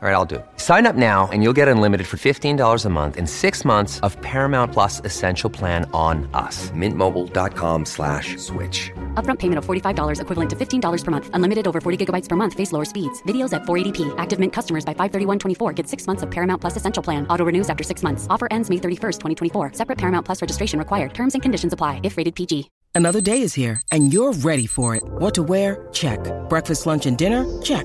All right, I'll do it. Sign up now and you'll get unlimited for $15 a month in six months of Paramount Plus Essential Plan on us. Mintmobile.com slash switch. Upfront payment of $45 equivalent to $15 per month. Unlimited over 40 gigabytes per month. Face lower speeds. Videos at 480p. Active Mint customers by 531.24 get six months of Paramount Plus Essential Plan. Auto renews after six months. Offer ends May 31st, 2024. Separate Paramount Plus registration required. Terms and conditions apply if rated PG. Another day is here and you're ready for it. What to wear? Check. Breakfast, lunch, and dinner? Check.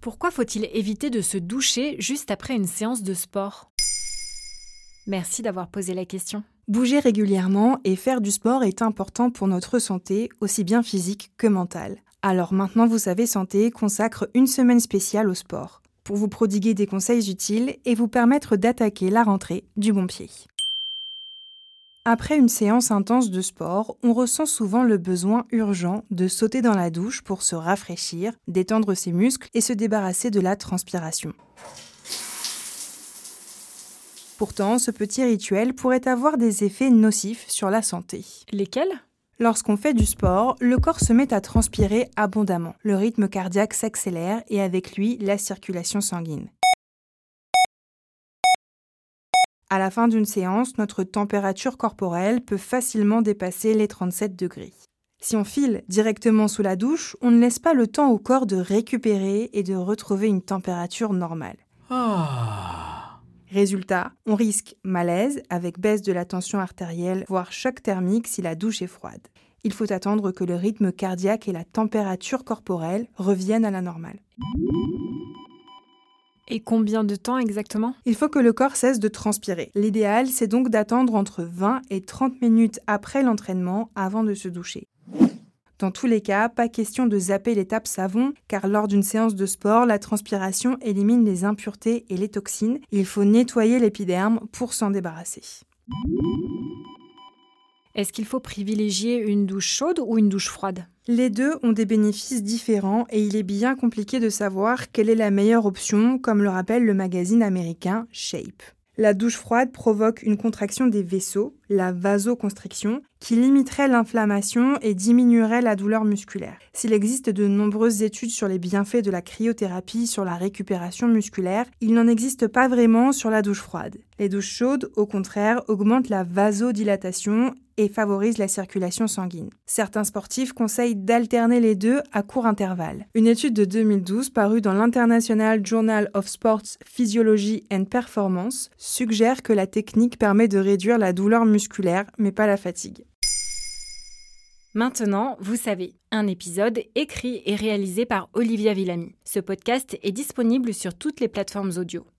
Pourquoi faut-il éviter de se doucher juste après une séance de sport? Merci d'avoir posé la question. Bouger régulièrement et faire du sport est important pour notre santé, aussi bien physique que mentale. Alors maintenant vous savez Santé consacre une semaine spéciale au sport, pour vous prodiguer des conseils utiles et vous permettre d'attaquer la rentrée du bon pied. Après une séance intense de sport, on ressent souvent le besoin urgent de sauter dans la douche pour se rafraîchir, détendre ses muscles et se débarrasser de la transpiration. Pourtant, ce petit rituel pourrait avoir des effets nocifs sur la santé. Lesquels? Lorsqu'on fait du sport, le corps se met à transpirer abondamment. Le rythme cardiaque s'accélère et avec lui la circulation sanguine. À la fin d'une séance, notre température corporelle peut facilement dépasser les 37 degrés. Si on file directement sous la douche, on ne laisse pas le temps au corps de récupérer et de retrouver une température normale. Résultat, on risque malaise avec baisse de la tension artérielle, voire choc thermique si la douche est froide. Il faut attendre que le rythme cardiaque et la température corporelle reviennent à la normale. Et combien de temps exactement? Il faut que le corps cesse de transpirer. L'idéal, c'est donc d'attendre entre 20 et 30 minutes après l'entraînement avant de se doucher. Dans tous les cas, pas question de zapper l'étape savon, car lors d'une séance de sport, la transpiration élimine les impuretés et les toxines. Il faut nettoyer l'épiderme pour s'en débarrasser. Est-ce qu'il faut privilégier une douche chaude ou une douche froide? Les deux ont des bénéfices différents et il est bien compliqué de savoir quelle est la meilleure option, comme le rappelle le magazine américain Shape. La douche froide provoque une contraction des vaisseaux, la vasoconstriction, qui limiterait l'inflammation et diminuerait la douleur musculaire. S'il existe de nombreuses études sur les bienfaits de la cryothérapie sur la récupération musculaire, il n'en existe pas vraiment sur la douche froide. Les douches chaudes, au contraire, augmentent la vasodilatation et favorisent la circulation sanguine. Certains sportifs conseillent d'alterner les deux à court intervalle. Une étude de 2012 parue dans l'International Journal of Sports Physiology and Performance suggère que la technique permet de réduire la douleur musculaire mais pas la fatigue. Maintenant, vous savez, un épisode écrit et réalisé par Olivia Villamy. Ce podcast est disponible sur toutes les plateformes audio.